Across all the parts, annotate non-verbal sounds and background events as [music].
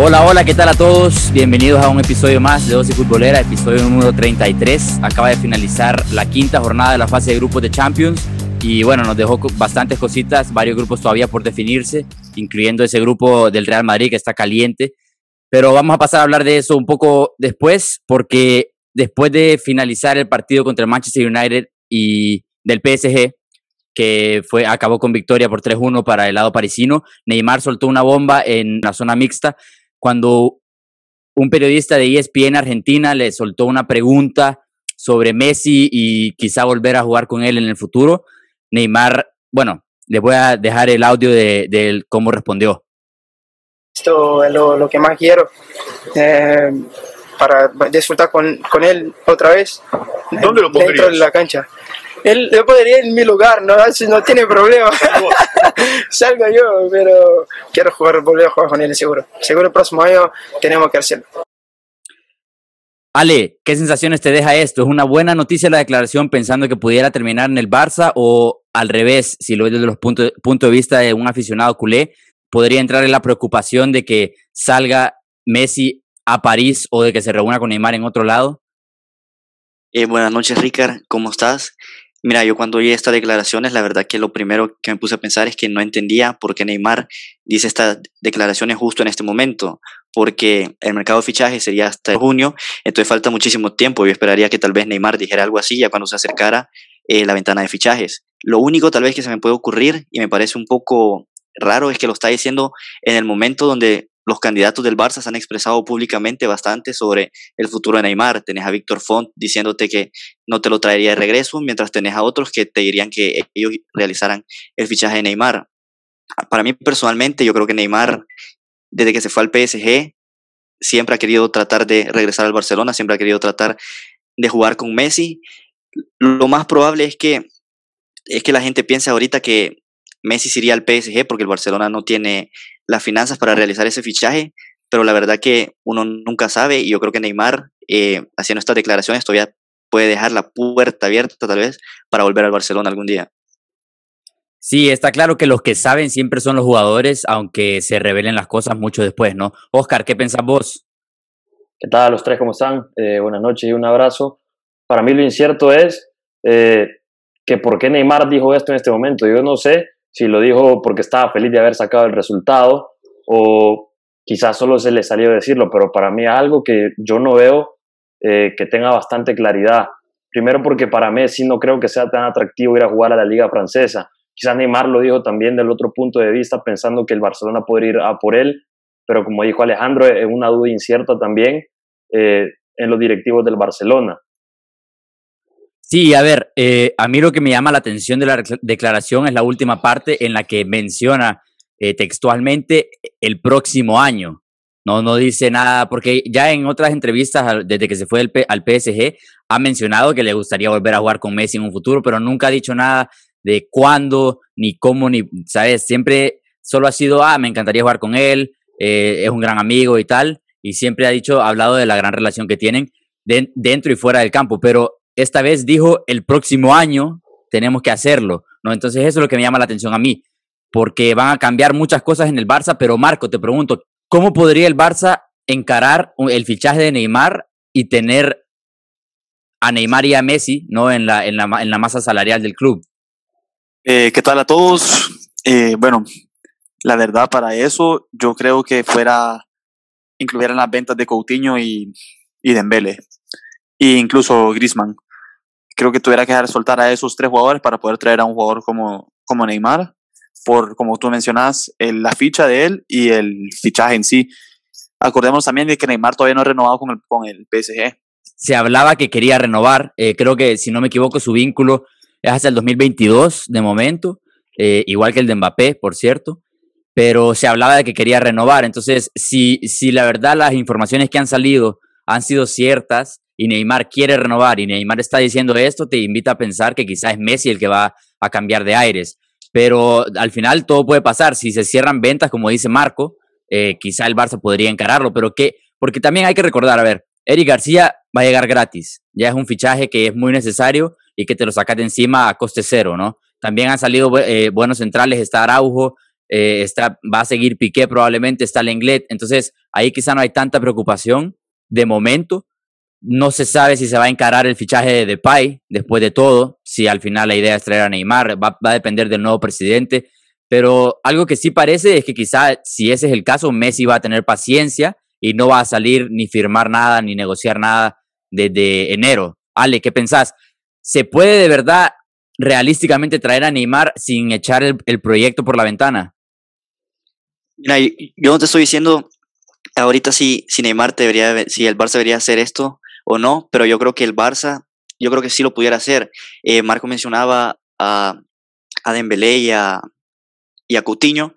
Hola, hola, ¿qué tal a todos? Bienvenidos a un episodio más de Doce Futbolera, episodio número 33. Acaba de finalizar la quinta jornada de la fase de grupos de Champions y bueno, nos dejó bastantes cositas, varios grupos todavía por definirse, incluyendo ese grupo del Real Madrid que está caliente. Pero vamos a pasar a hablar de eso un poco después, porque después de finalizar el partido contra el Manchester United y del PSG, que fue, acabó con victoria por 3-1 para el lado parisino, Neymar soltó una bomba en la zona mixta cuando un periodista de ESPN Argentina le soltó una pregunta sobre Messi y quizá volver a jugar con él en el futuro, Neymar, bueno, les voy a dejar el audio de, cómo respondió. Esto es lo, que más quiero. Eh, para disfrutar con, con, él otra vez. ¿Dónde lo pondrías? Dentro de la cancha. Él, yo podría ir en mi lugar, no, no tiene problema. [laughs] Salgo yo, pero quiero jugar, volver a jugar con él seguro. Seguro el próximo año tenemos que hacerlo. Ale, ¿qué sensaciones te deja esto? ¿Es una buena noticia la declaración pensando que pudiera terminar en el Barça o al revés, si lo ves desde los puntos punto de vista de un aficionado culé, podría entrar en la preocupación de que salga Messi a París o de que se reúna con Neymar en otro lado? Eh, buenas noches, Ricard, ¿cómo estás? Mira, yo cuando oí estas declaraciones, la verdad que lo primero que me puse a pensar es que no entendía por qué Neymar dice estas declaraciones justo en este momento, porque el mercado de fichajes sería hasta junio, entonces falta muchísimo tiempo. Yo esperaría que tal vez Neymar dijera algo así ya cuando se acercara eh, la ventana de fichajes. Lo único tal vez que se me puede ocurrir, y me parece un poco raro, es que lo está diciendo en el momento donde los candidatos del Barça se han expresado públicamente bastante sobre el futuro de Neymar. Tenés a Víctor Font diciéndote que no te lo traería de regreso, mientras tenés a otros que te dirían que ellos realizaran el fichaje de Neymar. Para mí personalmente, yo creo que Neymar, desde que se fue al PSG, siempre ha querido tratar de regresar al Barcelona, siempre ha querido tratar de jugar con Messi. Lo más probable es que, es que la gente piense ahorita que Messi sería al PSG porque el Barcelona no tiene las finanzas para realizar ese fichaje, pero la verdad que uno nunca sabe y yo creo que Neymar, eh, haciendo estas declaraciones, todavía puede dejar la puerta abierta tal vez para volver al Barcelona algún día. Sí, está claro que los que saben siempre son los jugadores, aunque se revelen las cosas mucho después, ¿no? Oscar, ¿qué pensás vos? ¿Qué tal los tres? ¿Cómo están? Eh, buenas noches y un abrazo. Para mí lo incierto es eh, que por qué Neymar dijo esto en este momento. Yo no sé si lo dijo porque estaba feliz de haber sacado el resultado o quizás solo se le salió decirlo, pero para mí algo que yo no veo eh, que tenga bastante claridad. Primero porque para Messi no creo que sea tan atractivo ir a jugar a la liga francesa. Quizás Neymar lo dijo también del otro punto de vista, pensando que el Barcelona podría ir a por él, pero como dijo Alejandro, es una duda incierta también eh, en los directivos del Barcelona. Sí, a ver, eh, a mí lo que me llama la atención de la declaración es la última parte en la que menciona eh, textualmente el próximo año. No, no dice nada, porque ya en otras entrevistas, desde que se fue al PSG, ha mencionado que le gustaría volver a jugar con Messi en un futuro, pero nunca ha dicho nada de cuándo, ni cómo, ni, ¿sabes? Siempre solo ha sido, ah, me encantaría jugar con él, eh, es un gran amigo y tal, y siempre ha dicho, ha hablado de la gran relación que tienen dentro y fuera del campo, pero esta vez dijo el próximo año tenemos que hacerlo, ¿no? Entonces eso es lo que me llama la atención a mí, porque van a cambiar muchas cosas en el Barça, pero Marco, te pregunto, ¿cómo podría el Barça encarar el fichaje de Neymar y tener a Neymar y a Messi, ¿no? En la, en la, en la masa salarial del club. Eh, ¿Qué tal a todos? Eh, bueno, la verdad para eso yo creo que fuera incluyeran las ventas de Coutinho y, y Dembele e incluso Griezmann creo que tuviera que dejar soltar a esos tres jugadores para poder traer a un jugador como, como Neymar, por, como tú mencionas, la ficha de él y el fichaje en sí. Acordemos también de que Neymar todavía no ha renovado con el, con el PSG. Se hablaba que quería renovar, eh, creo que si no me equivoco su vínculo es hasta el 2022 de momento, eh, igual que el de Mbappé, por cierto, pero se hablaba de que quería renovar. Entonces, si, si la verdad las informaciones que han salido han sido ciertas, y Neymar quiere renovar y Neymar está diciendo esto, te invita a pensar que quizás es Messi el que va a cambiar de aires. Pero al final todo puede pasar. Si se cierran ventas, como dice Marco, eh, quizá el Barça podría encararlo. Pero qué, porque también hay que recordar, a ver, Eric García va a llegar gratis. Ya es un fichaje que es muy necesario y que te lo sacas de encima a coste cero, ¿no? También han salido eh, buenos centrales, está Araujo, eh, está, va a seguir Piqué probablemente, está Lenglet, entonces ahí quizá no hay tanta preocupación de momento. No se sabe si se va a encarar el fichaje de Depay después de todo, si al final la idea es traer a Neymar, va, va a depender del nuevo presidente, pero algo que sí parece es que quizá si ese es el caso, Messi va a tener paciencia y no va a salir ni firmar nada ni negociar nada desde enero. Ale, ¿qué pensás? ¿Se puede de verdad realísticamente traer a Neymar sin echar el, proyecto por la ventana? Yo no te estoy diciendo ahorita si, si Neymar debería, si el Barça debería hacer esto o no, pero yo creo que el Barça, yo creo que sí lo pudiera hacer. Eh, Marco mencionaba a, a Dembélé y a, y a Coutinho.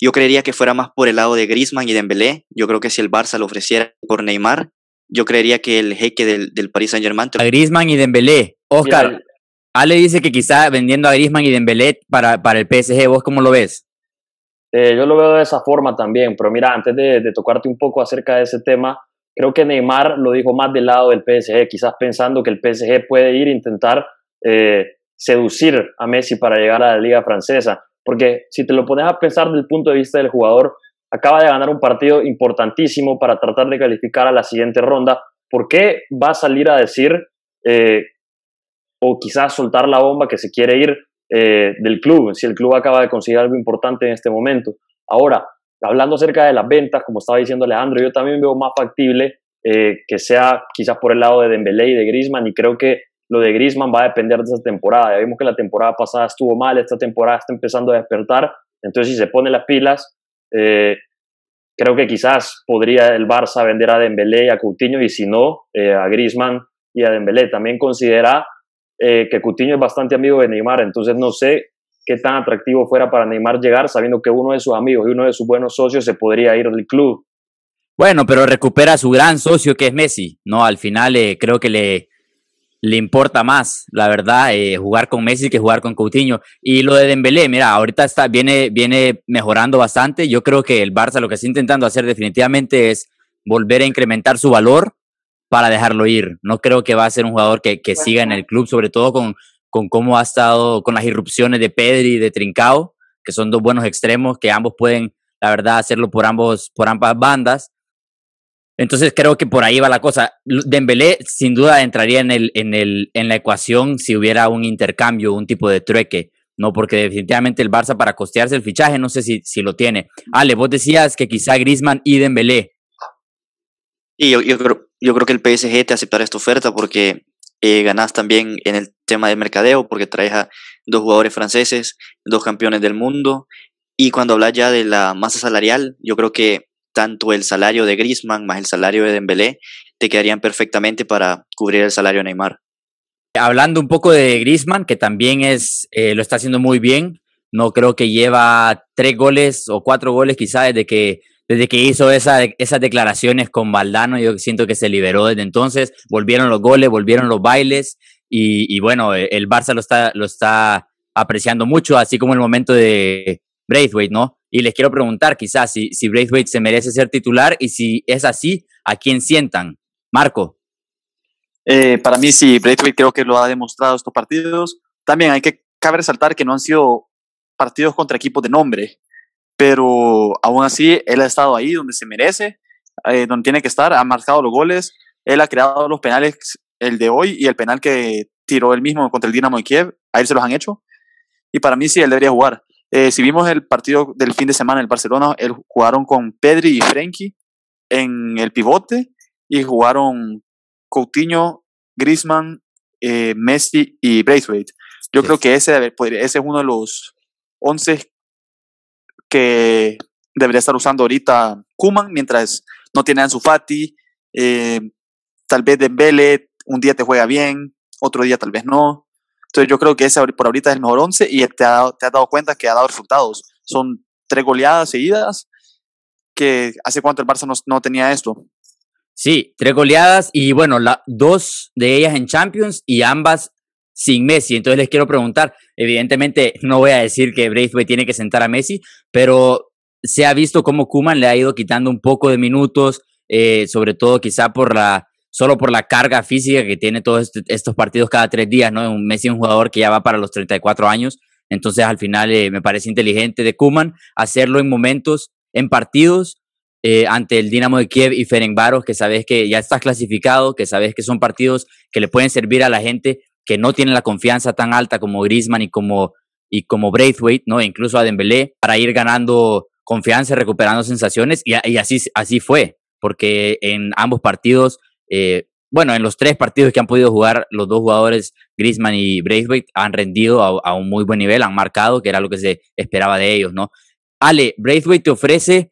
Yo creería que fuera más por el lado de Griezmann y Dembélé. Yo creo que si el Barça lo ofreciera por Neymar, yo creería que el jeque del, del Paris Saint-Germain... A Griezmann y Dembélé. Oscar, Ale dice que quizá vendiendo a Griezmann y Dembélé para, para el PSG, ¿vos cómo lo ves? Eh, yo lo veo de esa forma también, pero mira, antes de, de, tocarte un poco acerca de ese tema, creo que Neymar lo dijo más del lado del PSG, quizás pensando que el PSG puede ir a intentar eh, seducir a Messi para llegar a la liga francesa, porque si te lo pones a pensar desde el punto de vista del jugador, acaba de ganar un partido importantísimo para tratar de calificar a la siguiente ronda. ¿Por qué va a salir a decir eh, o quizás soltar la bomba que se quiere ir eh, del club, si el club acaba de conseguir algo importante en este momento? Ahora, hablando acerca de las ventas, como estaba diciendo Alejandro, yo también veo más factible eh, que sea quizás por el lado de Dembélé y de Griezmann y creo que lo de Griezmann va a depender de esa temporada. Ya vimos que la temporada pasada estuvo mal, esta temporada está empezando a despertar, entonces si se pone las pilas, eh, creo que quizás podría el Barça vender a Dembélé y a Coutinho y si no, eh, a Griezmann y a Dembélé. También considera que Coutinho es bastante amigo de Neymar, entonces no sé qué tan atractivo fuera para Neymar llegar sabiendo que uno de sus amigos y uno de sus buenos socios se podría ir del club. Bueno, pero recupera a su gran socio que es Messi, ¿no? Al final creo que le, le importa más, la verdad, eh, jugar con Messi que jugar con Coutinho. Y lo de Dembélé, mira, ahorita está, viene, viene mejorando bastante. Yo creo que el Barça lo que está intentando hacer definitivamente es volver a incrementar su valor para dejarlo ir. No creo que va a ser un jugador que, que siga en el club, sobre todo con, con cómo ha estado con las irrupciones de Pedri y de Trincao, que son dos buenos extremos, que ambos pueden, la verdad, hacerlo por, ambos, por ambas bandas. Entonces creo que por ahí va la cosa. Dembélé sin duda entraría en, el, en, el, en la ecuación si hubiera un intercambio, un tipo de trueque, ¿no? Porque definitivamente el Barça para costearse el fichaje no sé si, si lo tiene. Ale, vos decías que quizá Grisman y Dembélé. Y yo, yo, creo, yo creo que el PSG te aceptará esta oferta porque eh, ganás también en el tema del mercadeo porque traes a dos jugadores franceses, dos campeones del mundo. Y cuando hablas ya de la masa salarial, yo creo que tanto el salario de Griezmann más el salario de Dembélé te quedarían perfectamente para cubrir el salario de Neymar. Hablando un poco de Griezmann, que también es, eh, lo está haciendo muy bien, no creo que lleva tres goles o cuatro goles quizás desde que, desde que hizo esa, esas declaraciones con Valdano, yo siento que se liberó desde entonces, volvieron los goles, volvieron los bailes y, bueno, el Barça lo está, lo está apreciando mucho, así como el momento de Braithwaite, ¿no? Y les quiero preguntar quizás si, si Braithwaite se merece ser titular y si es así, ¿a quién sientan? Marco. Eh, para mí sí, Braithwaite creo que lo ha demostrado estos partidos. También hay que cabe resaltar que no han sido partidos contra equipos de nombre, pero aún así él ha estado ahí donde se merece, eh, donde tiene que estar, ha marcado los goles, él ha creado los penales, el de hoy y el penal que tiró él mismo contra el Dinamo de Kiev, a él se los han hecho. Y para mí sí, él debería jugar. Eh, si vimos el partido del fin de semana en el Barcelona, él, jugaron con Pedri y Frenkie en el pivote y jugaron Coutinho, Griezmann, eh, Messi y Braithwaite. Yo creo que ese, ese es uno de los 11 que debería estar usando ahorita Kuman mientras no tiene a Ansu Fati, eh, tal vez Dembele un día te juega bien, otro día tal vez no. Entonces yo creo que ese por ahorita es el mejor 11 y te, has dado cuenta que ha dado resultados. Son tres goleadas seguidas, que hace cuánto el Barça no, tenía esto. Sí, tres goleadas y bueno, la, dos de ellas en Champions y ambas sin Messi. Entonces les quiero preguntar, evidentemente no voy a decir que Braithwaite tiene que sentar a Messi, pero se ha visto cómo Kuman le ha ido quitando un poco de minutos, eh, sobre todo quizá por la solo por la carga física que tiene todos este, estos partidos cada tres días, ¿no? Un Messi, un jugador que ya va para los 34 años, Entonces, al final, eh, me parece inteligente de Kuman hacerlo en momentos, en partidos, eh, ante el Dinamo de Kiev y Ferencváros, que sabes que ya estás clasificado, que sabes que son partidos que le pueden servir a la gente que no tiene la confianza tan alta como Griezmann y como, y como Braithwaite, ¿no? incluso a Dembélé, para ir ganando confianza, recuperando sensaciones, y, y así, así fue, porque en ambos partidos eh, bueno, en los tres partidos que han podido jugar los dos jugadores, Griezmann y Braithwaite, han rendido a, un muy buen nivel, han marcado, que era lo que se esperaba de ellos, ¿no? Ale, Braithwaite te ofrece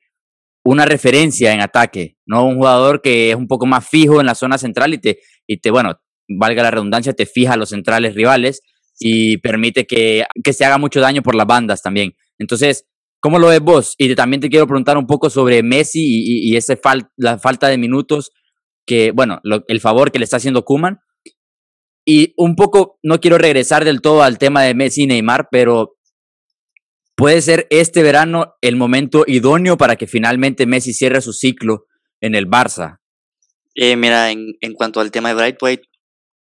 una referencia en ataque, ¿no? Un jugador que es un poco más fijo en la zona central y te, y te bueno, valga la redundancia, te fija a los centrales rivales y permite que, que se haga mucho daño por las bandas también. Entonces, ¿cómo lo ves vos? Y también te quiero preguntar un poco sobre Messi y, ese la falta de minutos que, bueno, el favor que le está haciendo Kuman. Y un poco, no quiero regresar del todo al tema de Messi y Neymar, pero puede ser este verano el momento idóneo para que finalmente Messi cierre su ciclo en el Barça. Eh, mira, en, en, cuanto al tema de Brightway,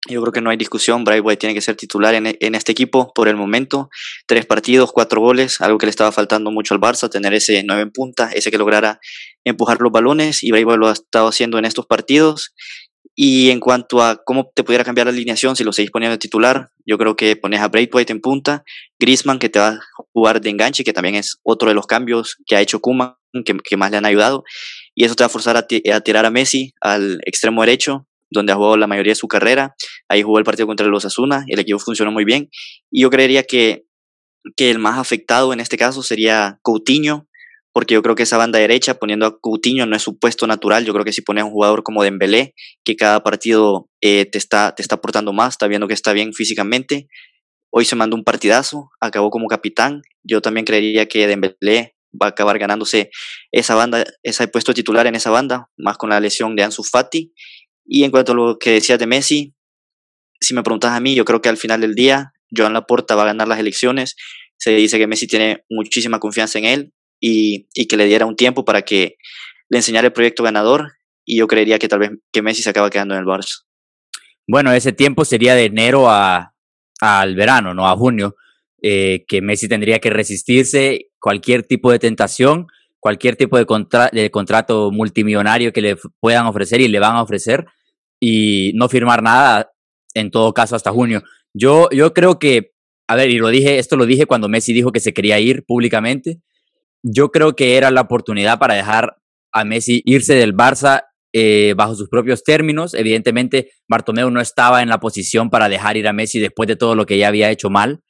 yo creo que no hay discusión, Brightway tiene que ser titular en, en, este equipo por el momento. Tres partidos, cuatro goles, algo que le estaba faltando mucho al Barça, tener ese nueve en punta, ese que lograra empujar los balones, y Brightway lo ha estado haciendo en estos partidos. Y en cuanto a cómo te pudiera cambiar la alineación si lo seguís poniendo titular, yo creo que pones a Braithwaite en punta, Griezmann que te va a jugar de enganche, que también es otro de los cambios que ha hecho Kuman, que, que más le han ayudado, y eso te va a forzar a tirar a Messi al extremo derecho, donde ha jugado la mayoría de su carrera. Ahí jugó el partido contra los Asuna, el equipo funcionó muy bien. Y yo creería que, que el más afectado en este caso sería Coutinho, porque yo creo que esa banda derecha, poniendo a Coutinho, no es su puesto natural. Yo creo que si pones a un jugador como Dembélé, que cada partido eh, te, está, te está aportando más, está viendo que está bien físicamente. Hoy se mandó un partidazo, acabó como capitán. Yo también creería que Dembélé va a acabar ganándose esa banda, ese puesto titular en esa banda, más con la lesión de Ansu Fati. Y en cuanto a lo que decías de Messi, si me preguntas a mí, yo creo que al final del día, Joan Laporta va a ganar las elecciones. Se dice que Messi tiene muchísima confianza en él y, que le diera un tiempo para que le enseñara el proyecto ganador. Y yo creería que tal vez que Messi se acaba quedando en el Barça. Bueno, ese tiempo sería de enero a, al verano, no a junio, eh, que Messi tendría que resistirse cualquier tipo de tentación cualquier tipo de, de contrato multimillonario que le puedan ofrecer y le van a ofrecer y no firmar nada, en todo caso, hasta junio. Yo, yo creo que, a ver, y lo dije, esto lo dije cuando Messi dijo que se quería ir públicamente. Yo creo que era la oportunidad para dejar a Messi irse del Barça eh, bajo sus propios términos. Evidentemente, Bartomeu no estaba en la posición para dejar ir a Messi después de todo lo que ya había hecho mal,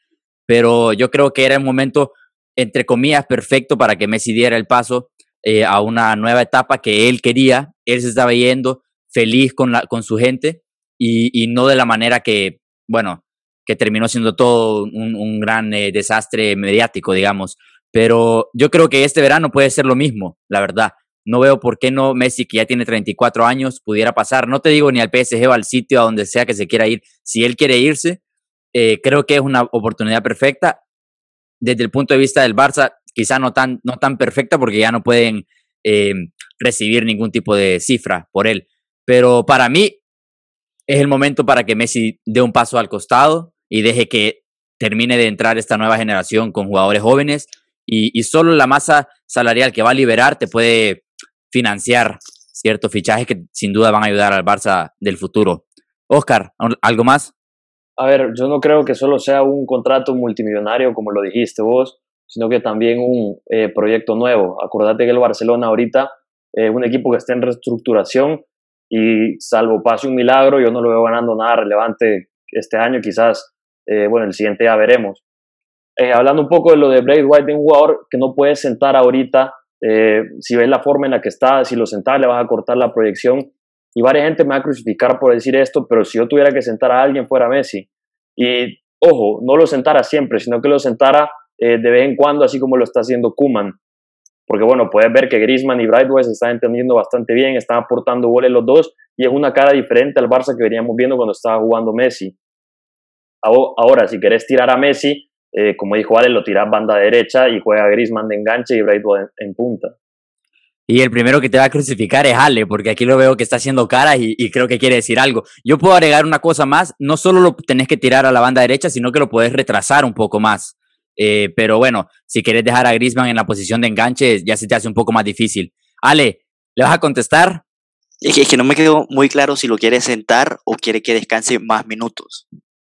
pero yo creo que era el momento entre comillas, perfecto para que Messi diera el paso eh, a una nueva etapa que él quería. Él se estaba yendo feliz con, la, con su gente y, no de la manera que, bueno, que terminó siendo todo un, gran eh, desastre mediático, digamos. Pero yo creo que este verano puede ser lo mismo, la verdad. No veo por qué no Messi, que ya tiene 34 años, pudiera pasar. No te digo ni al PSG o al sitio a donde sea que se quiera ir. Si él quiere irse, eh, creo que es una oportunidad perfecta desde el punto de vista del Barça, quizá no tan, no tan perfecta porque ya no pueden eh, recibir ningún tipo de cifra por él. Pero para mí es el momento para que Messi dé un paso al costado y deje que termine de entrar esta nueva generación con jugadores jóvenes y, y solo la masa salarial que va a liberar te puede financiar ciertos fichajes que sin duda van a ayudar al Barça del futuro. Oscar, ¿algo más? A ver, yo no creo que solo sea un contrato multimillonario, como lo dijiste vos, sino que también un eh, proyecto nuevo. Acordate que el Barcelona ahorita es un equipo que está en reestructuración y salvo pase un milagro, yo no lo veo ganando nada relevante este año, quizás, eh, bueno, el siguiente ya veremos. Eh, hablando un poco de lo de Blade White, un jugador que no puede sentar ahorita, si ves la forma en la que está, si lo sentas le vas a cortar la proyección, y varias gente me va a crucificar por decir esto, pero si yo tuviera que sentar a alguien fuera Messi, y ojo, no lo sentara siempre, sino que lo sentara eh, de vez en cuando, así como lo está haciendo Kuman. Porque bueno, puedes ver que Griezmann y Brightway se están entendiendo bastante bien, están aportando goles los dos, y es una cara diferente al Barça que veníamos viendo cuando estaba jugando Messi. Ahora, si querés tirar a Messi, eh, como dijo Ale, lo tiras banda derecha y juega Griezmann de enganche y Brightway en punta. Y el primero que te va a crucificar es Ale, porque aquí lo veo que está haciendo caras y, creo que quiere decir algo. Yo puedo agregar una cosa más, no solo lo tenés que tirar a la banda derecha, sino que lo puedes retrasar un poco más. Eh, pero bueno, si quieres dejar a Griezmann en la posición de enganche, ya se te hace un poco más difícil. Ale, ¿le vas a contestar? Es que, es que no me quedó muy claro si lo quiere sentar o quiere que descanse más minutos.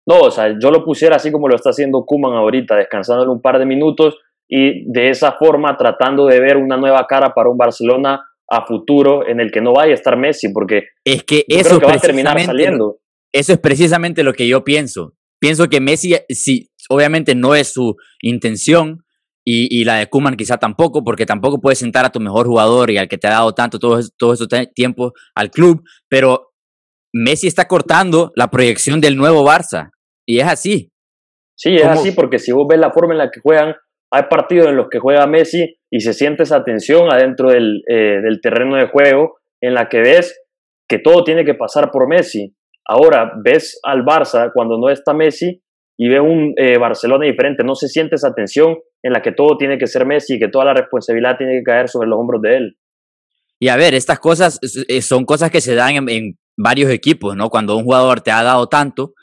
No, o sea, yo lo pusiera así como lo está haciendo Kuman ahorita, descansándole un par de minutos y de esa forma tratando de ver una nueva cara para un Barcelona a futuro en el que no vaya a estar Messi, porque Es que eso creo que va a terminar saliendo. Eso es precisamente lo que yo pienso. Pienso que Messi, si obviamente no es su intención, y, y la de Kuman quizá tampoco, porque tampoco puedes sentar a tu mejor jugador y al que te ha dado tanto todo, todo ese te- tiempo al club, pero Messi está cortando la proyección del nuevo Barça. Y es así. Sí, es ¿Cómo? así porque si vos ves la forma en la que juegan, hay partidos en los que juega Messi y se siente esa tensión adentro del, eh, del terreno de juego en la que ves que todo tiene que pasar por Messi. Ahora ves al Barça cuando no está Messi y ves un eh, Barcelona diferente. No se siente esa tensión en la que todo tiene que ser Messi y que toda la responsabilidad tiene que caer sobre los hombros de él. Y a ver, estas cosas eh, son cosas que se dan en, en varios equipos, ¿no? Cuando un jugador te ha dado tanto,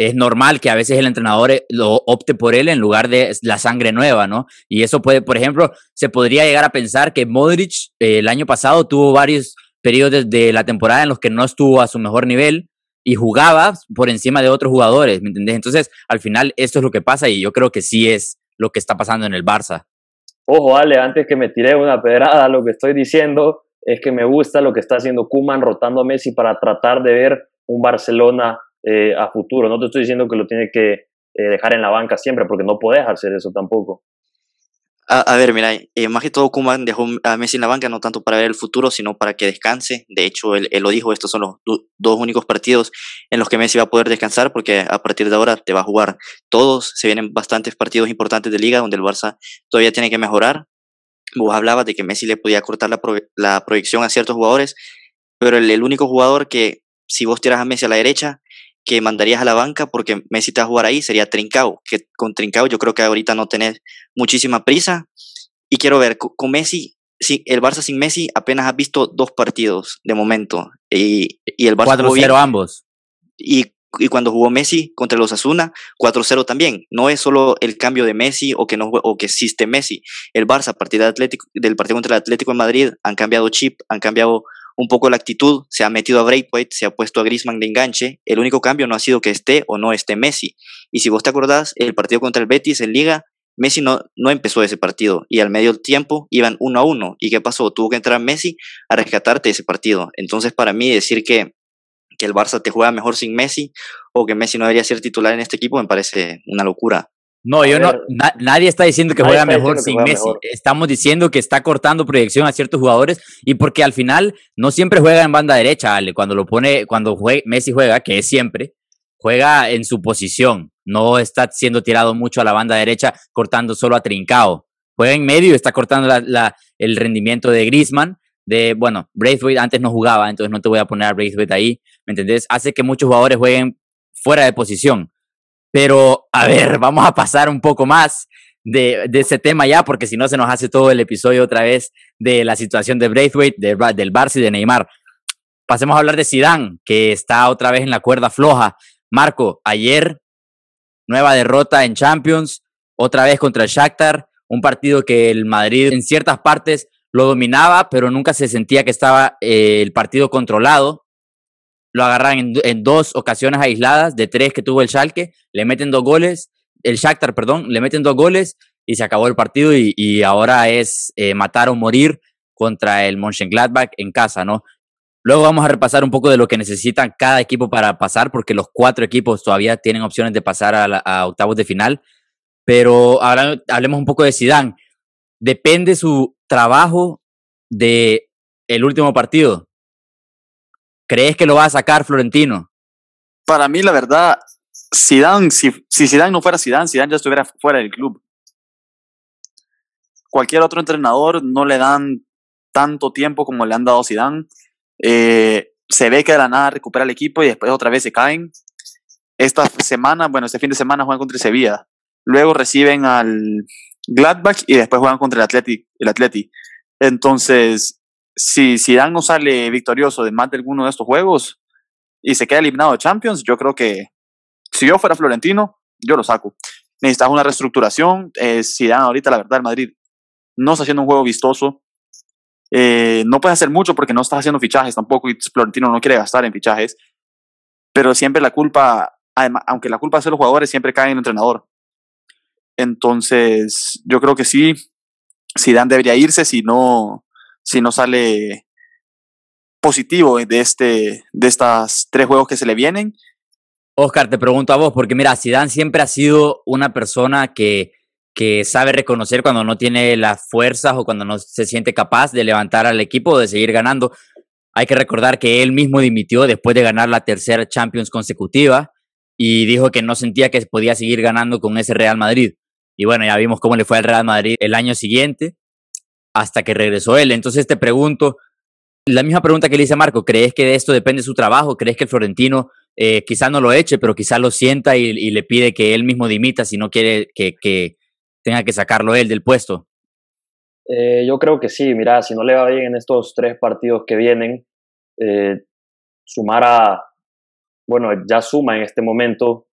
es normal que a veces el entrenador eh, lo opte por él en lugar de la sangre nueva, ¿no? Y eso puede, por ejemplo, se podría llegar a pensar que Modric eh, el año pasado tuvo varios periodos de la temporada en los que no estuvo a su mejor nivel y jugaba por encima de otros jugadores, ¿me entendés? Entonces, al final, esto es lo que pasa y yo creo que sí es lo que está pasando en el Barça. Ojo, Ale, antes que me tire una pedrada, lo que estoy diciendo es que me gusta lo que está haciendo Kuman rotando a Messi para tratar de ver un Barcelona eh, a futuro. No te estoy diciendo que lo tiene que eh, dejar en la banca siempre, porque no podés hacer eso tampoco. A, a ver, mira, eh, más que todo Koeman dejó a Messi en la banca no tanto para ver el futuro, sino para que descanse. De hecho, él, él lo dijo, estos son los du- dos únicos partidos en los que Messi va a poder descansar, porque a partir de ahora te va a jugar todos. Se vienen bastantes partidos importantes de liga donde el Barça todavía tiene que mejorar. Vos hablabas de que Messi le podía cortar la, pro- la proyección a ciertos jugadores, pero el, el único jugador que, si vos tiras a Messi a la derecha, que mandarías a la banca porque Messi te va a jugar ahí sería Trincao, que con Trincao yo creo que ahorita no tenés muchísima prisa. Y quiero ver, co- con Messi, sí, el Barça sin Messi apenas has visto dos partidos de momento. Y, y el Barça jugó bien. 4-0 ambos. Y, y cuando jugó Messi contra los Asuna, 4-0 también. No es solo el cambio de Messi o que, no, o que existe Messi. El Barça, a partir del, Atlético, del partido contra el Atlético de Madrid, han cambiado chip, han cambiado un poco la actitud, se ha metido a Braithwaite, se ha puesto a Griezmann de enganche. El único cambio no ha sido que esté o no esté Messi. Y si vos te acordás, el partido contra el Betis en Liga, Messi no, no empezó ese partido y al medio tiempo iban uno a uno. ¿Y qué pasó? Tuvo que entrar Messi a rescatarte ese partido. Entonces, para mí, decir que, que el Barça te juega mejor sin Messi o que Messi no debería ser titular en este equipo me parece una locura. No, yo no, na- nadie está diciendo que juega mejor que sin juega Messi. mejor. Estamos diciendo que está cortando proyección a ciertos jugadores y porque al final no siempre juega en banda derecha, Ale. Cuando lo pone, cuando Messi juega, que es siempre, juega en su posición. No está siendo tirado mucho a la banda derecha, cortando solo a Trincao. Juega en medio y está cortando la- la- el rendimiento de Griezmann. De, bueno, Braithwaite antes no jugaba, entonces no te voy a poner a Braithwaite ahí, ¿me entendés? Hace que muchos jugadores jueguen fuera de posición. Pero, a ver, vamos a pasar un poco más de, de ese tema ya, porque si no se nos hace todo el episodio otra vez de la situación de Braithwaite, del Barça y de Neymar. Pasemos a hablar de Zidane, que está otra vez en la cuerda floja. Marco, ayer, nueva derrota en Champions, otra vez contra el Shakhtar, un partido que el Madrid en ciertas partes lo dominaba, pero nunca se sentía que estaba eh, el partido controlado lo agarran en, dos ocasiones aisladas, de tres que tuvo el Schalke, le meten dos goles, el Shakhtar, perdón, le meten dos goles y se acabó el partido y, y ahora es eh, matar o morir contra el Mönchengladbach en casa, ¿no? Luego vamos a repasar un poco de lo que necesitan cada equipo para pasar, porque los cuatro equipos todavía tienen opciones de pasar a, la, a octavos de final. Pero ahora hablemos un poco de Zidane. Depende su trabajo de el último partido. ¿Crees que lo va a sacar Florentino? Para mí, la verdad, Zidane, si, si Zidane no fuera Zidane, Zidane ya estuviera fuera del club. Cualquier otro entrenador no le dan tanto tiempo como le han dado Zidane. Eh, se ve que de la nada recupera el equipo y después otra vez se caen. Esta semana, bueno, este fin de semana juegan contra el Sevilla. Luego reciben al Gladbach y después juegan contra el Atleti. El. Entonces, si Zidane no sale victorioso de más de alguno de estos juegos y se queda eliminado de Champions, yo creo que si yo fuera Florentino, yo lo saco. necesitas una reestructuración. Eh, Zidane ahorita, la verdad, el Madrid no está haciendo un juego vistoso. Eh, no puede hacer mucho porque no está haciendo fichajes tampoco y Florentino no quiere gastar en fichajes. Pero siempre la culpa, aunque la culpa de los jugadores, siempre cae en el entrenador. Entonces, yo creo que sí, Zidane debería irse si no, si no sale positivo de, este, de estas tres juegos que se le vienen. Oscar, te pregunto a vos, porque mira, Zidane siempre ha sido una persona que, que sabe reconocer cuando no tiene las fuerzas o cuando no se siente capaz de levantar al equipo o de seguir ganando. Hay que recordar que él mismo dimitió después de ganar la tercera Champions consecutiva y dijo que no sentía que podía seguir ganando con ese Real Madrid. Y bueno, ya vimos cómo le fue al Real Madrid el año siguiente hasta que regresó él. Entonces te pregunto, la misma pregunta que le hice Marco, ¿crees que de esto depende su trabajo? ¿Crees que el Florentino eh, quizá no lo eche, pero quizá lo sienta y, le pide que él mismo dimita si no quiere que, tenga que sacarlo él del puesto? Eh, yo creo que sí, mira, si no le va bien en estos tres partidos que vienen, eh, sumar a, bueno, ya suma en este momento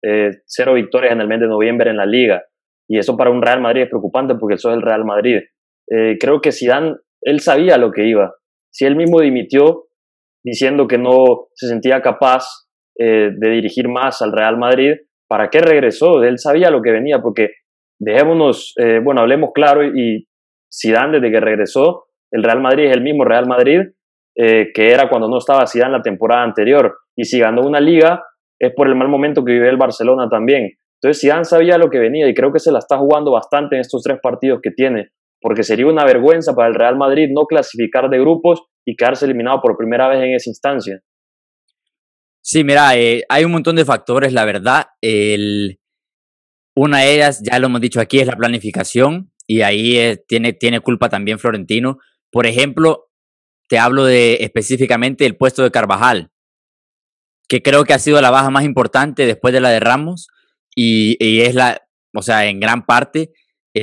cero victorias en el mes de noviembre en la liga. Y eso para un Real Madrid es preocupante porque eso es el Real Madrid. Creo que Zidane, él sabía lo que iba. Si él mismo dimitió diciendo que no se sentía capaz eh, de dirigir más al Real Madrid, ¿para qué regresó? Él sabía lo que venía, porque dejémonos, eh, bueno, hablemos claro y Zidane desde que regresó, el Real Madrid es el mismo Real Madrid eh, que era cuando no estaba Zidane la temporada anterior. Y si ganó una liga es por el mal momento que vive el Barcelona también. Entonces Zidane sabía lo que venía y creo que se la está jugando bastante en estos tres partidos que tiene, porque sería una vergüenza para el Real Madrid no clasificar de grupos y quedarse eliminado por primera vez en esa instancia. Sí, mira, eh, hay un montón de factores, la verdad. Una de ellas, ya lo hemos dicho aquí, es la planificación y ahí tiene, tiene culpa también Florentino. Por ejemplo, te hablo de específicamente el puesto de Carvajal, que creo que ha sido la baja más importante después de la de Ramos y es la, o sea, en gran parte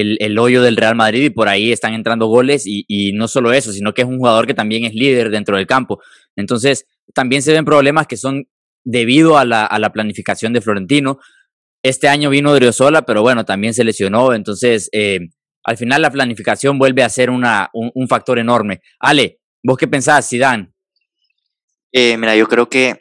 el, el, hoyo del Real Madrid y por ahí están entrando goles y, y no solo eso, sino que es un jugador que también es líder dentro del campo. Entonces, también se ven problemas que son debido a la, a la planificación de Florentino. Este año vino Driosola, pero bueno, también se lesionó, entonces eh, al final la planificación vuelve a ser una, un, factor enorme. Ale, ¿vos qué pensás, Zidane? Eh, mira, yo creo que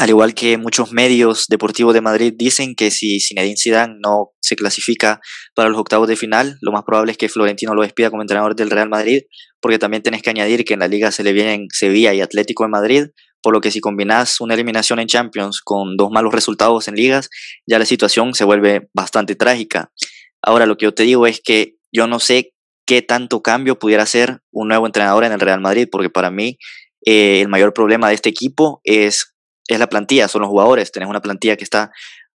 al igual que muchos medios deportivos de Madrid dicen que si Zinedine Zidane no se clasifica para los octavos de final, lo más probable es que Florentino lo despida como entrenador del Real Madrid, porque también tenés que añadir que en la liga se le vienen Sevilla y Atlético de Madrid, por lo que si combinas una eliminación en Champions con dos malos resultados en ligas, ya la situación se vuelve bastante trágica. Ahora lo que yo te digo es que yo no sé qué tanto cambio pudiera hacer un nuevo entrenador en el Real Madrid, porque para mí eh, el mayor problema de este equipo es, es la plantilla, son los jugadores. Tenés una plantilla que está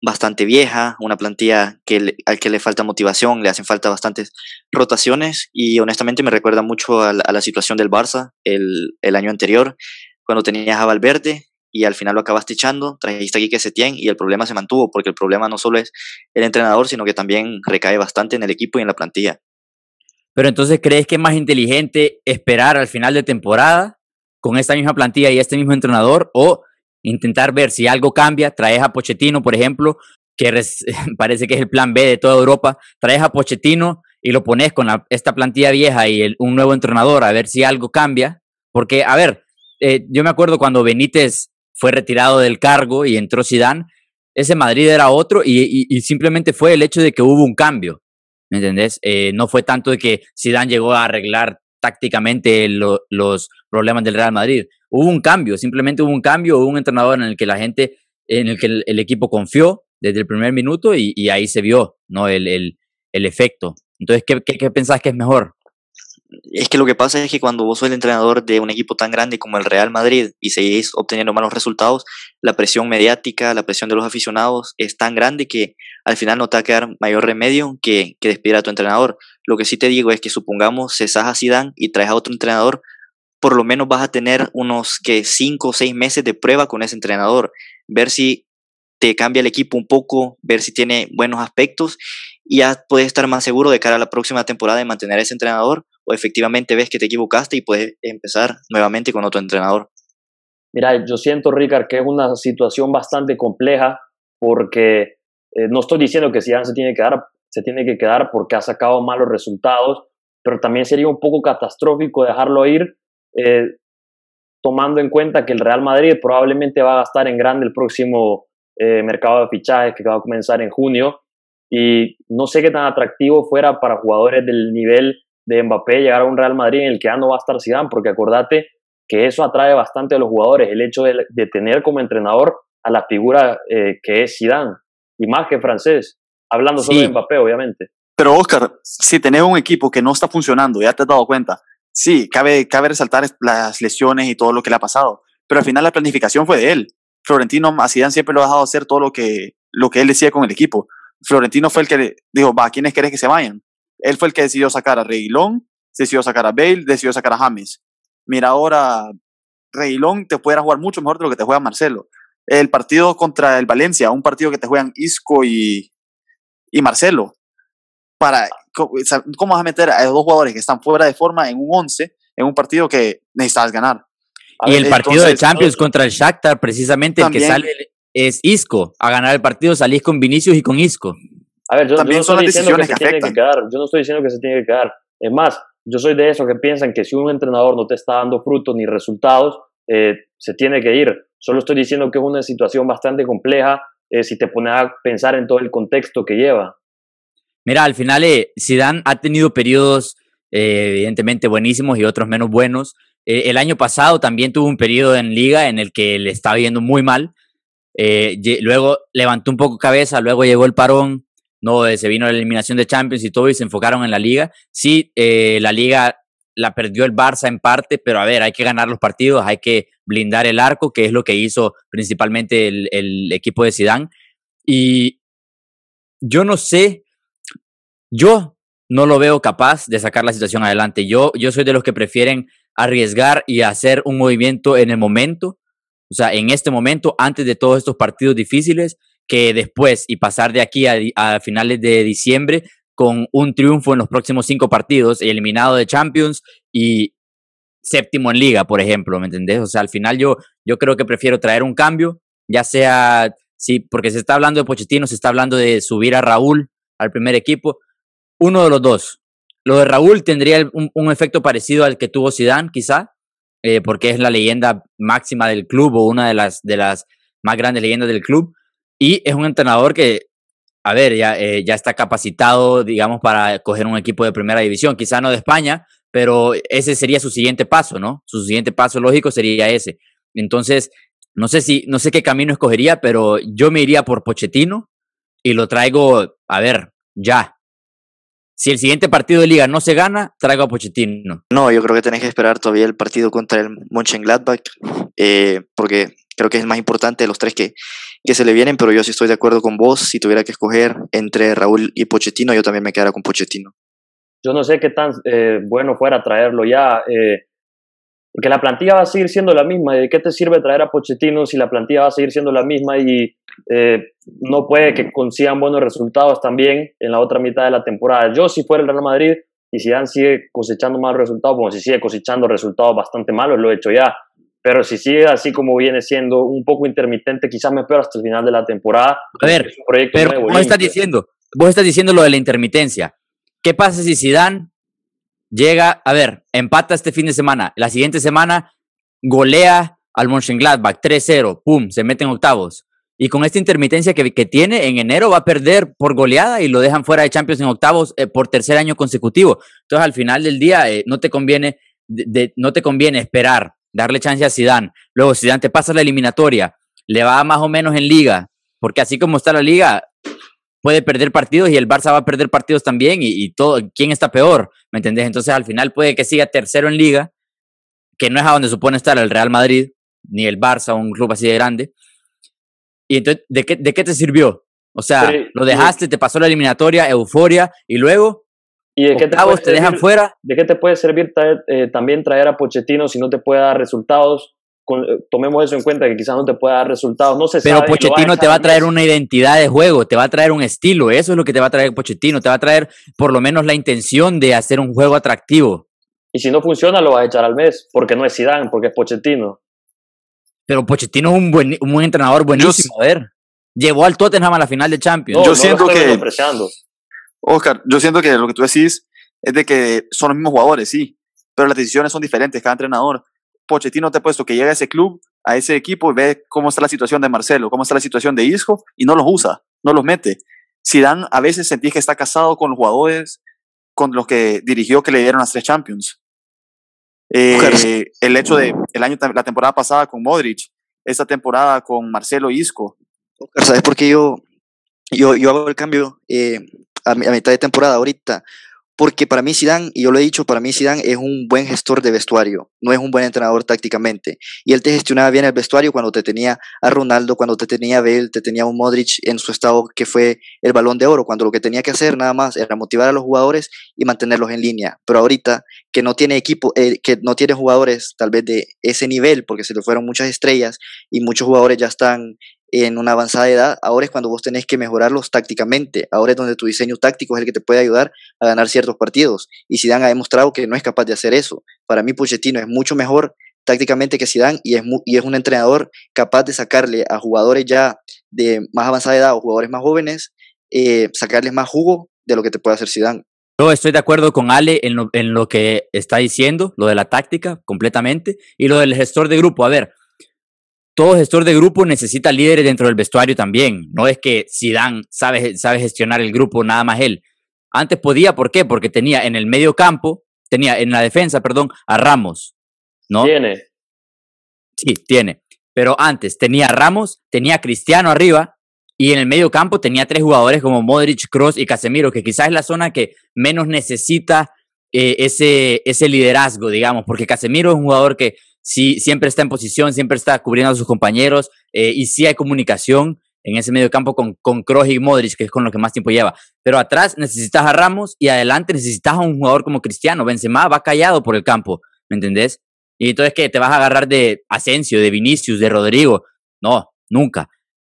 bastante vieja, una plantilla que al que le falta motivación, le hacen falta bastantes rotaciones y honestamente me recuerda mucho a la, situación del Barça el, el año anterior, cuando tenías a Valverde y al final lo acabaste echando, trajiste aquí que se tiene y el problema se mantuvo, porque el problema no solo es el entrenador, sino que también recae bastante en el equipo y en la plantilla. Pero entonces, ¿crees que es más inteligente esperar al final de temporada con esta misma plantilla y este mismo entrenador o intentar ver si algo cambia? Traes a Pochettino, por ejemplo, que [laughs] parece que es el plan B de toda Europa, traes a Pochettino y lo pones con esta plantilla vieja y un nuevo entrenador a ver si algo cambia. Porque, a ver, eh, yo me acuerdo cuando Benítez fue retirado del cargo y entró Zidane, ese Madrid era otro y, simplemente fue el hecho de que hubo un cambio, ¿me entendés? Eh, no fue tanto de que Zidane llegó a arreglar tácticamente los problemas del Real Madrid. Hubo un cambio, simplemente hubo un cambio, hubo un entrenador en el que la gente, en el que el, equipo confió desde el primer minuto y, ahí se vio ¿no? el, el, el efecto. Entonces, ¿qué, qué, qué pensás que es mejor? es que lo que pasa es que cuando vos sos el entrenador de un equipo tan grande como el Real Madrid y seguís obteniendo malos resultados, la presión mediática, la presión de los aficionados es tan grande que al final no te va a quedar mayor remedio que, que despedir a tu entrenador. Lo que sí te digo es que supongamos cesas a Zidane y traes a otro entrenador, por lo menos vas a tener unos que cinco o seis meses de prueba con ese entrenador, ver si te cambia el equipo un poco, ver si tiene buenos aspectos y ya puedes estar más seguro de cara a la próxima temporada de mantener a ese entrenador o efectivamente ves que te equivocaste y puedes empezar nuevamente con otro entrenador? Mira, yo siento, Ricard, que es una situación bastante compleja porque Eh, no estoy diciendo que Zidane se tiene que, quedar, se tiene que quedar porque ha sacado malos resultados, pero también sería un poco catastrófico dejarlo ir, eh, tomando en cuenta que el Real Madrid probablemente va a gastar en grande el próximo eh, mercado de fichajes que va a comenzar en junio. Y no sé qué tan atractivo fuera para jugadores del nivel de Mbappé llegar a un Real Madrid en el que ya no va a estar Zidane, porque acordate que eso atrae bastante a los jugadores, el hecho de, tener como entrenador a la figura eh, que es Zidane, y más que francés, hablando solo de Mbappé, obviamente. Pero Oscar, si tenés un equipo que no está funcionando, ya te has dado cuenta, sí, cabe, cabe resaltar las lesiones y todo lo que le ha pasado, pero al final la planificación fue de él. Florentino a Zidane siempre lo ha dejado hacer todo lo que, lo que él decía con el equipo. Florentino fue el que dijo, va, ¿quiénes querés que se vayan? Él fue el que decidió sacar a Reguilón, decidió sacar a Bale, decidió sacar a James. Mira, ahora Reguilón te pudiera jugar mucho mejor de lo que te juega Marcelo. El partido contra el Valencia, un partido que te juegan Isco y, y Marcelo. Para, ¿Cómo vas a meter a dos jugadores que están fuera de forma en un 11 en un partido que necesitas ganar? y el partido de Champions contra el Shakhtar, precisamente el que sale es Isco. A ganar el partido salís con Vinicius y con Isco. A ver, yo, También no son estoy diciendo que, se tiene que quedar. Yo no estoy diciendo que se tiene que quedar. Es más, yo soy de esos que piensan que si un entrenador no te está dando frutos ni resultados, eh, se tiene que ir. Solo estoy diciendo que es una situación bastante compleja eh, si te pones a pensar en todo el contexto que lleva. Mira, al final eh, Zidane ha tenido periodos evidentemente buenísimos y otros menos buenos. el año pasado también tuvo un periodo en liga en el que le estaba yendo muy mal. luego levantó un poco cabeza, luego llegó el parón, no, se vino la eliminación de Champions y todo y se enfocaron en la liga. Sí, eh, la liga la perdió el Barça en parte, pero a ver, hay que ganar los partidos, hay que blindar el arco, que es lo que hizo principalmente el, equipo de Sidán. Y yo no sé, yo no lo veo capaz de sacar la situación adelante. Yo, yo soy de los que prefieren arriesgar y hacer un movimiento en el momento, o sea, en este momento, antes de todos estos partidos difíciles, que después y pasar de aquí a, finales de diciembre con un triunfo en los próximos cinco partidos, eliminado de Champions y séptimo en liga, por ejemplo, ¿me entendés? O sea, al final yo, yo creo que prefiero traer un cambio, ya sea, sí, porque se está hablando de Pochettino, se está hablando de subir a Raúl al primer equipo, uno de los dos. Lo de Raúl tendría un, efecto parecido al que tuvo Zidane, quizá, eh, porque es la leyenda máxima del club o una de las, de las más grandes leyendas del club. Y es un entrenador que, a ver, ya, eh, ya está capacitado, digamos, para coger un equipo de primera división, quizá no de España, pero ese sería su siguiente paso, ¿no? Su siguiente paso lógico sería ese. Entonces, no sé si, no sé qué camino escogería, pero yo me iría por Pochettino y lo traigo, a ver, ya. Si el siguiente partido de liga no se gana, traigo a Pochettino. No, yo creo que tenés que esperar todavía el partido contra el Mönchengladbach, eh, porque creo que es el más importante de los tres que, que se le vienen, pero yo sí estoy de acuerdo con vos. Si tuviera que escoger entre Raúl y Pochettino, yo también me quedara con Pochettino. Yo no sé qué tan eh, bueno fuera traerlo ya, eh, porque la plantilla va a seguir siendo la misma. ¿De qué te sirve traer a Pochettino si la plantilla va a seguir siendo la misma y eh, no puede que consigan buenos resultados también en la otra mitad de la temporada? Yo, si fuera el Real Madrid y si Dan sigue cosechando malos resultados, como si sigue cosechando resultados bastante malos, lo he hecho ya pero si sigue así como viene siendo un poco intermitente, quizás me peor hasta el final de la temporada. A ver, pero vos estás diciendo, vos estás diciendo lo de la intermitencia. ¿Qué pasa si Zidane llega, a ver, empata este fin de semana, la siguiente semana golea al Mönchengladbach 3-0, pum, se mete en octavos. Y con esta intermitencia que, que, tiene, en enero va a perder por goleada y lo dejan fuera de Champions en octavos eh, por tercer año consecutivo. Entonces, al final del día, eh, no te conviene, no te conviene esperar darle chance a Zidane. Luego Zidane te pasa la eliminatoria, le va más o menos en liga, porque así como está la liga, puede perder partidos y el Barça va a perder partidos también y, todo, ¿quién está peor? ¿Me entendés? Entonces al final puede que siga tercero en liga, que no es a donde supone estar el Real Madrid, ni el Barça, un club así de grande. Y entonces, ¿de qué, de qué te sirvió? O sea, lo dejaste, te pasó la eliminatoria, euforia, y luego ¿Y de qué te, te dejan fuera? ¿De qué te puede servir eh, también traer a Pochettino si no te puede dar resultados? Eh, tomemos eso en cuenta que quizás no te pueda dar resultados. No se Pero Pochettino te va a traer una identidad de juego, te va a traer un estilo. Eso es lo que te va a traer Pochettino. Te va a traer por lo menos la intención de hacer un juego atractivo. Y si no funciona, lo vas a echar al mes, porque no es Zidane, porque es Pochettino. Pero Pochettino es un buen, un entrenador buenísimo, a ver. Llevó al Tottenham a la final de Champions. No, Yo no siento que-. Oscar, yo siento que lo que tú decís es de que son los mismos jugadores, sí, pero las decisiones son diferentes, cada entrenador. Pochettino te ha puesto que llega a ese club, a ese equipo y ve cómo está la situación de Marcelo, cómo está la situación de Isco y no los usa, no los mete. Zidane a veces sentís que está casado con los jugadores con los que dirigió que le dieron las tres Champions. Eh, el hecho de el año la temporada pasada con Modric, esta temporada con Marcelo Isco, ¿sabes por qué yo, yo, yo hago el cambio eh, a, a mitad de temporada ahorita? Porque para mí Zidane, y yo lo he dicho, para mí Zidane es un buen gestor de vestuario, no es un buen entrenador tácticamente. Y él te gestionaba bien el vestuario cuando te tenía a Ronaldo, cuando te tenía a Bale, te tenía a un Modric en su estado que fue el balón de oro, cuando lo que tenía que hacer nada más era motivar a los jugadores y mantenerlos en línea. Pero ahorita que no tiene equipo, eh, que no tiene jugadores tal vez de ese nivel, porque se le fueron muchas estrellas y muchos jugadores ya están en una avanzada edad, ahora es cuando vos tenés que mejorarlos tácticamente. Ahora es donde tu diseño táctico es el que te puede ayudar a ganar ciertos partidos. Y Zidane ha demostrado que no es capaz de hacer eso. Para mí Pochettino es mucho mejor tácticamente que Zidane y es, y es un entrenador capaz de sacarle a jugadores ya de más avanzada edad o jugadores más jóvenes, eh, sacarles más jugo de lo que te puede hacer Zidane. Yo estoy de acuerdo con Ale en lo, en lo que está diciendo, lo de la táctica completamente, y lo del gestor de grupo. A ver, todo gestor de grupo necesita líderes dentro del vestuario también. No es que Zidane sabe, sabe gestionar el grupo nada más él. Antes podía, ¿por qué? Porque tenía en el medio campo, tenía en la defensa, perdón, a Ramos, ¿no? Tiene. Sí, tiene. Pero antes tenía a Ramos, tenía a Cristiano arriba y en el medio campo tenía tres jugadores como Modric, Kroos y Casemiro, que quizás es la zona que menos necesita eh, ese, ese liderazgo, digamos, porque Casemiro es un jugador que sí, siempre está en posición, siempre está cubriendo a sus compañeros eh, y sí hay comunicación en ese medio campo con, con Kroos y Modric, que es con lo que más tiempo lleva. Pero atrás necesitas a Ramos y adelante necesitas a un jugador como Cristiano. Benzema va callado por el campo, ¿me entendés? Y entonces, ¿qué? ¿Te vas a agarrar de Asensio, de Vinicius, de Rodrigo? No, nunca.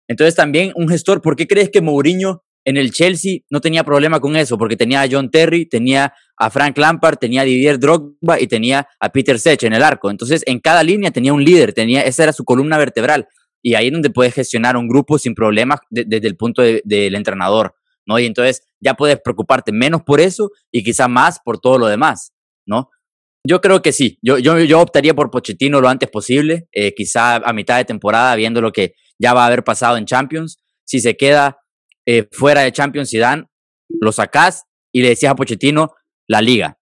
Entonces también un gestor, ¿por qué crees que Mourinho en el Chelsea no tenía problema con eso? Porque tenía a John Terry, tenía a Frank Lampard, tenía a Didier Drogba y tenía a Peter Sech en el arco. Entonces en cada línea tenía un líder, tenía, esa era su columna vertebral. Y ahí es donde puedes gestionar un grupo sin problemas de- desde el punto de- del entrenador, ¿no? Y entonces ya puedes preocuparte menos por eso y quizá más por todo lo demás, ¿no? Yo creo que sí. Yo, yo, yo optaría por Pochettino lo antes posible, eh, quizá a mitad de temporada, viendo lo que ya va a haber pasado en Champions. Si se queda eh, fuera de Champions, Zidane, lo sacás y le decías a Pochettino, la liga.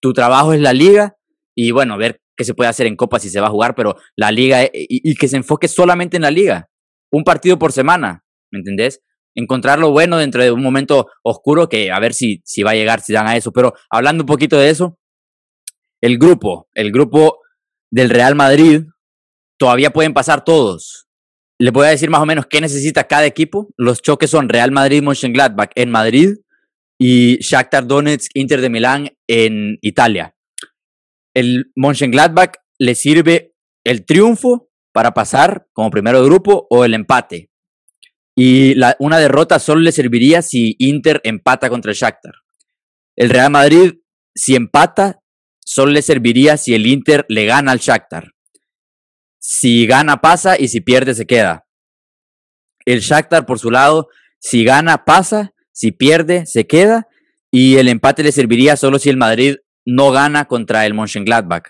Tu trabajo es la liga y bueno, ver qué se puede hacer en Copa si se va a jugar, pero la liga eh, y, que se enfoque solamente en la liga. Un partido por semana, ¿me entendés? Encontrar lo bueno dentro de un momento oscuro que a ver si, si va a llegar Zidane a eso. Pero hablando un poquito de eso, el grupo, el grupo del Real Madrid, todavía pueden pasar todos. Les voy a decir más o menos qué necesita cada equipo. Los choques son Real Madrid, Mönchengladbach en Madrid y Shakhtar Donetsk, Inter de Milán en Italia. El Mönchengladbach le sirve el triunfo para pasar como primero de grupo o el empate. Y la- una derrota solo le serviría si Inter empata contra el Shakhtar. El Real Madrid, si empata, solo le serviría si el Inter le gana al Shakhtar. Si gana, pasa y si pierde, se queda. El Shakhtar, por su lado, si gana, pasa, si pierde, se queda. Y el empate le serviría solo si el Madrid no gana contra el Mönchengladbach.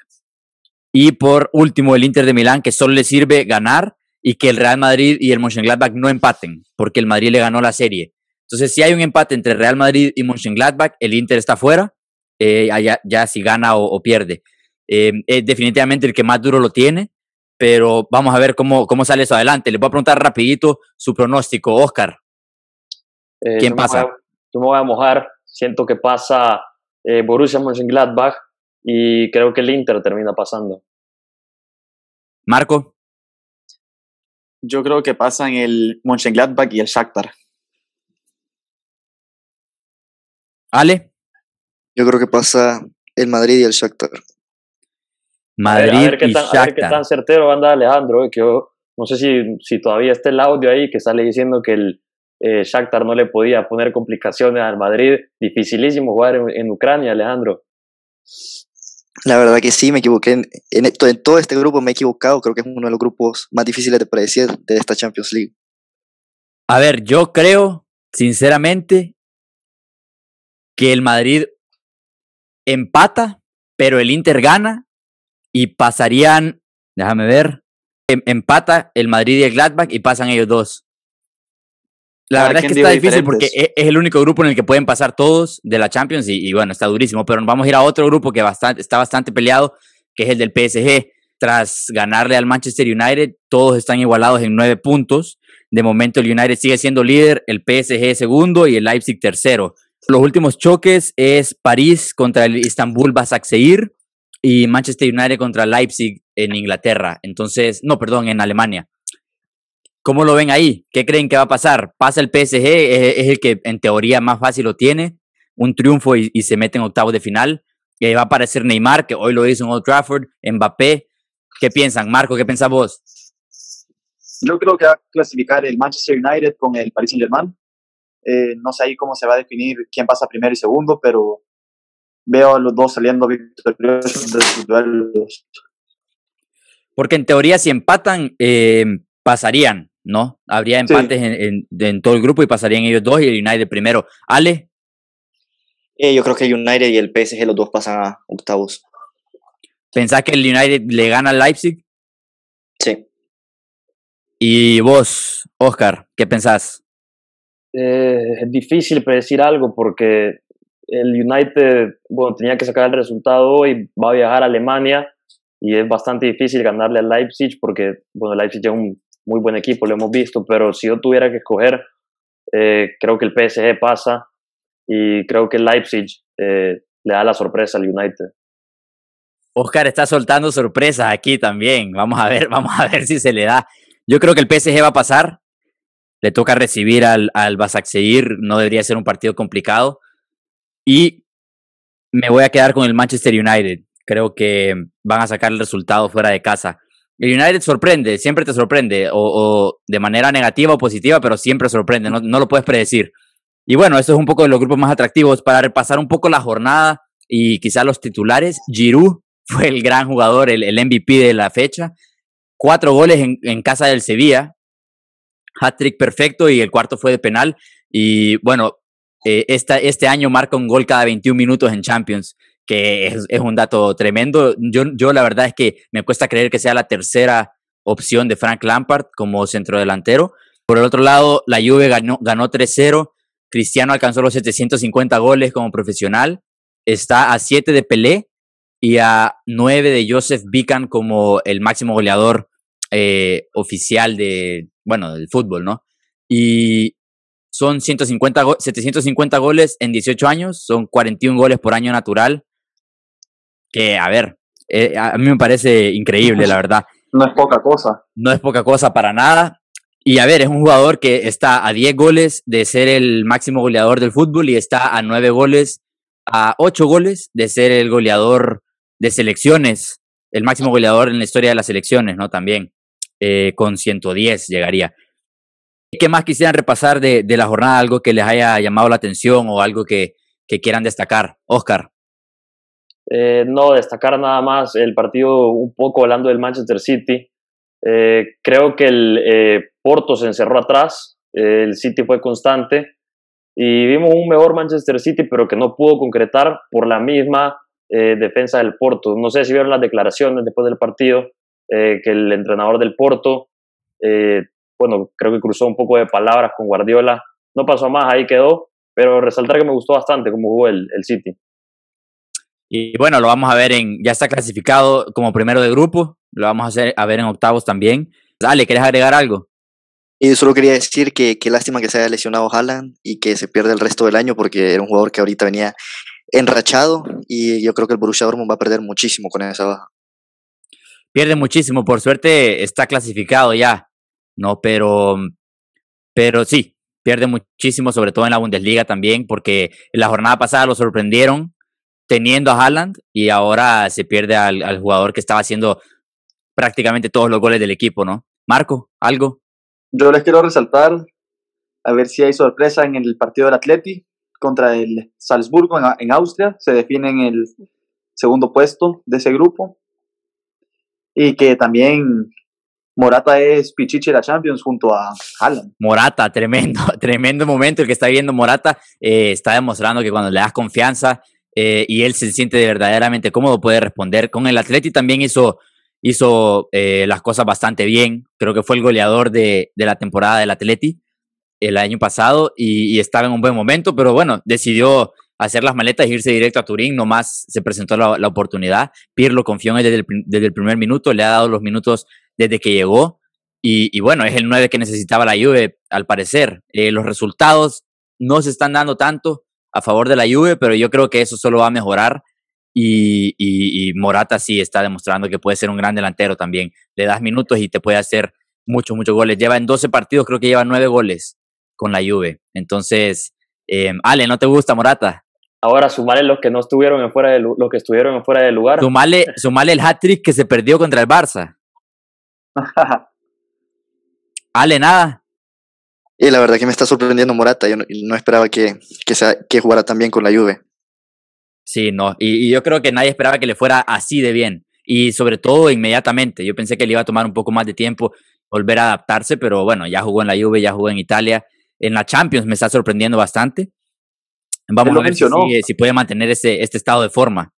Y por último, el Inter de Milán, que solo le sirve ganar y que el Real Madrid y el Mönchengladbach no empaten, porque el Madrid le ganó la serie. Entonces, si hay un empate entre Real Madrid y Mönchengladbach, el Inter está fuera, eh, ya, si gana o, pierde. Eh, es definitivamente el que más duro lo tiene, pero vamos a ver cómo, cómo sale eso adelante. Les voy a preguntar rapidito su pronóstico, Oscar. Eh, ¿Quién yo me pasa? voy a- yo me voy a mojar. Siento que pasa eh, Borussia Mönchengladbach y creo que el Inter termina pasando. Marco, yo creo que pasan el Mönchengladbach y el Shakhtar. Ale, Yo creo que pasa el Madrid y el Shakhtar. A ver- Madrid a ver, qué y tan, a ver qué Shakhtar. tan certero anda Alejandro, eh, que yo no sé si, si todavía está el audio ahí que sale diciendo que el eh, Shakhtar no le podía poner complicaciones al Madrid. Dificilísimo jugar en, en Ucrania, Alejandro. La verdad que sí, me equivoqué. En, en, esto- en todo este grupo me he equivocado. Creo que es uno de los grupos más difíciles de predecir de esta Champions League. A ver, yo creo, sinceramente, que el Madrid empata, pero el Inter gana y pasarían, déjame ver, em- empata el Madrid y el Gladbach y pasan ellos dos. La verdad es que está difícil porque diferentes. es, es el único grupo en el que pueden pasar todos de la Champions y, y bueno, está durísimo, pero vamos a ir a otro grupo que bastante, está bastante peleado, que es el del PSG. Tras ganarle al Manchester United, todos están igualados en nueve puntos. De momento el United sigue siendo líder, el PSG segundo y el Leipzig tercero. Los últimos choques es París contra el Istanbul Basaksehir y Manchester United contra Leipzig en Inglaterra. Entonces, no, perdón, en Alemania. ¿Cómo lo ven ahí? ¿Qué creen que va a pasar? ¿Pasa el PSG? Es, es el que en teoría más fácil lo tiene. Un triunfo y, y se mete en octavos de final. Eh, va a aparecer Neymar, que hoy lo hizo en Old Trafford. Mbappé. ¿Qué piensan? Marco, ¿qué pensás vos? Yo creo que va a clasificar el Manchester United con el Paris Saint Germain. Eh, no sé ahí cómo se va a definir quién pasa primero y segundo, pero veo a los dos saliendo victoriosos de sus duelos. Porque en teoría si empatan, eh, pasarían, ¿no? Habría empates en, en- en todo el grupo y pasarían ellos dos y el United primero. Ale, Eh, yo creo que el United y el PSG los dos pasan a octavos. ¿pensás que el United le gana al Leipzig? Sí. Y vos, Oscar, ¿qué pensás? Eh, es difícil predecir algo porque el United, bueno, tenía que sacar el resultado hoy, va a viajar a Alemania y es bastante difícil ganarle al Leipzig porque, bueno, el Leipzig es un muy buen equipo, lo hemos visto, pero si yo tuviera que escoger, eh, creo que el PSG pasa y creo que el Leipzig eh, le da la sorpresa al United. Oscar está soltando sorpresas aquí también. Vamos a ver, [laughs] vamos a ver si se le da. Yo creo que el PSG va a pasar. Le toca recibir al, al Basaksehir. No debería ser un partido complicado. Y me voy a quedar con el Manchester United. Creo que van a sacar el resultado fuera de casa. El United sorprende, siempre te sorprende, o, de manera negativa o positiva, pero siempre sorprende, no, lo puedes predecir. Y bueno, eso es un poco de los grupos más atractivos. Para repasar un poco la jornada y quizá los titulares, Giroud [laughs] fue el gran jugador, el, MVP de la fecha. Cuatro goles en, casa del Sevilla, hat-trick perfecto y el cuarto fue de penal. Y bueno, eh, este año marca un gol cada 21 minutos en Champions, que es, un dato tremendo. Yo, yo la verdad es que me cuesta creer que sea la tercera opción de Frank Lampard como centrodelantero. Por el otro lado, la Juve ganó, ganó 3-0. Cristiano alcanzó los 750 goles como profesional. Está a 7 de Pelé y a 9 de Joseph Bican como el máximo goleador eh, oficial de, bueno, del fútbol, ¿no? Y son 150 go- 750 goles en 18 años, son 41 goles por año natural, que, a ver, eh, a mí me parece increíble, la verdad No es poca cosa. no es poca cosa para nada. Y a ver, es un jugador que está a 10 goles de ser el máximo goleador del fútbol y está a 9 goles, a 8 goles de ser el goleador de selecciones, el máximo goleador en la historia de las selecciones, ¿no? También, eh, con 110 llegaría. ¿Qué más quisieran repasar de, de la jornada? Algo que les haya llamado la atención o algo que, que quieran destacar. Oscar. Eh, no, destacar nada más el partido un poco hablando del Manchester City. Eh, creo que el eh, Porto se encerró atrás, el City fue constante y vimos un mejor Manchester City, pero que no pudo concretar por la misma defensa del Porto. No sé si vieron las declaraciones después del partido, que el entrenador del Porto, bueno, creo que cruzó un poco de palabras con Guardiola. No pasó más, ahí quedó, pero resaltar que me gustó bastante cómo jugó el, el City. Y bueno, lo vamos a ver en, ya está clasificado como primero de grupo, lo vamos a, hacer, a ver en octavos también. Dale, ¿quieres agregar algo? Y solo quería decir que qué lástima que se haya lesionado Haaland y que se pierda el resto del año porque era un jugador que ahorita venía enrachado y yo creo que el Borussia Dortmund va a perder muchísimo con esa baja. Pierde muchísimo, por suerte está clasificado ya, ¿no? Pero, pero sí, pierde muchísimo, sobre todo en la Bundesliga también, porque en la jornada pasada lo sorprendieron teniendo a Haaland y ahora se pierde al, al jugador que estaba haciendo prácticamente todos los goles del equipo, ¿no? Marco, ¿algo? Yo les quiero resaltar, a ver si hay sorpresa en el partido del Atleti contra el Salzburgo en, en Austria. Se define en el segundo puesto de ese grupo. Y que también Morata es Pichichi de la Champions junto a Haaland. Morata, tremendo, [laughs] tremendo momento el que está viendo Morata. Eh, está demostrando que cuando le das confianza eh, y él se siente verdaderamente cómodo, puede responder. Con el Atleti también hizo, hizo eh, las cosas bastante bien. Creo que fue el goleador de, de la temporada del Atleti el año pasado y, estaba en un buen momento, pero bueno, decidió hacer las maletas e irse directo a Turín, nomás se presentó la, oportunidad. Pirlo confió en él desde el, primer minuto, le ha dado los minutos desde que llegó. Y, y, bueno, es el 9 que necesitaba la Juve, al parecer. Eh, los resultados no se están dando tanto a favor de la Juve, pero yo creo que eso solo va a mejorar. Y, y, y, Morata sí está demostrando que puede ser un gran delantero también. Le das minutos y te puede hacer muchos, muchos goles. Lleva en 12 partidos, creo que lleva 9 goles con la Juve. Entonces, eh, Ale, ¿no te gusta Morata? Ahora sumale los que no estuvieron en fuera de los que estuvieron en fuera de lugar. Sumale, sumale el hat-trick que se perdió contra el Barça. [laughs] Ale, nada. Y la verdad que me está sorprendiendo Morata. Yo no, no esperaba que, que, sea, que jugara tan bien con la Juve. Sí, no. Y, y, yo creo que nadie esperaba que le fuera así de bien. Y sobre todo inmediatamente. Yo pensé que le iba a tomar un poco más de tiempo volver a adaptarse, pero bueno, ya jugó en la Juve, ya jugó en Italia. En la Champions me está sorprendiendo bastante. Vamos a ver si, sigue, si, puede mantener ese, este estado de forma.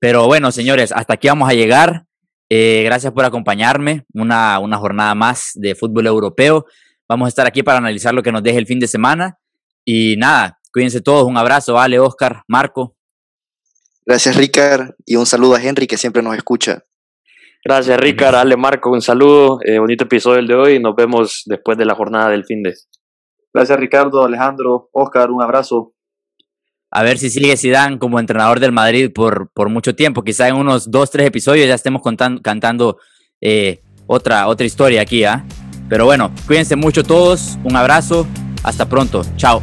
Pero bueno, señores, hasta aquí vamos a llegar. Eh, gracias por acompañarme. Una, una jornada más de fútbol europeo. Vamos a estar aquí para analizar lo que nos deje el fin de semana. Y nada, cuídense todos. Un abrazo, Ale, Oscar, Marco. Gracias, Ricard. Y un saludo a Henry, que siempre nos escucha. Gracias, Ricard. Ale, Marco, un saludo. Eh, bonito episodio el de hoy. Nos vemos después de la jornada del fin de. Gracias, Ricardo, Alejandro, Oscar. Un abrazo a ver si sigue Zidane como entrenador del Madrid por, por mucho tiempo. Quizá en unos dos, tres episodios ya estemos contando, cantando eh, otra, otra historia aquí. ¿ah? Pero bueno, cuídense mucho todos. Un abrazo. Hasta pronto. Chao.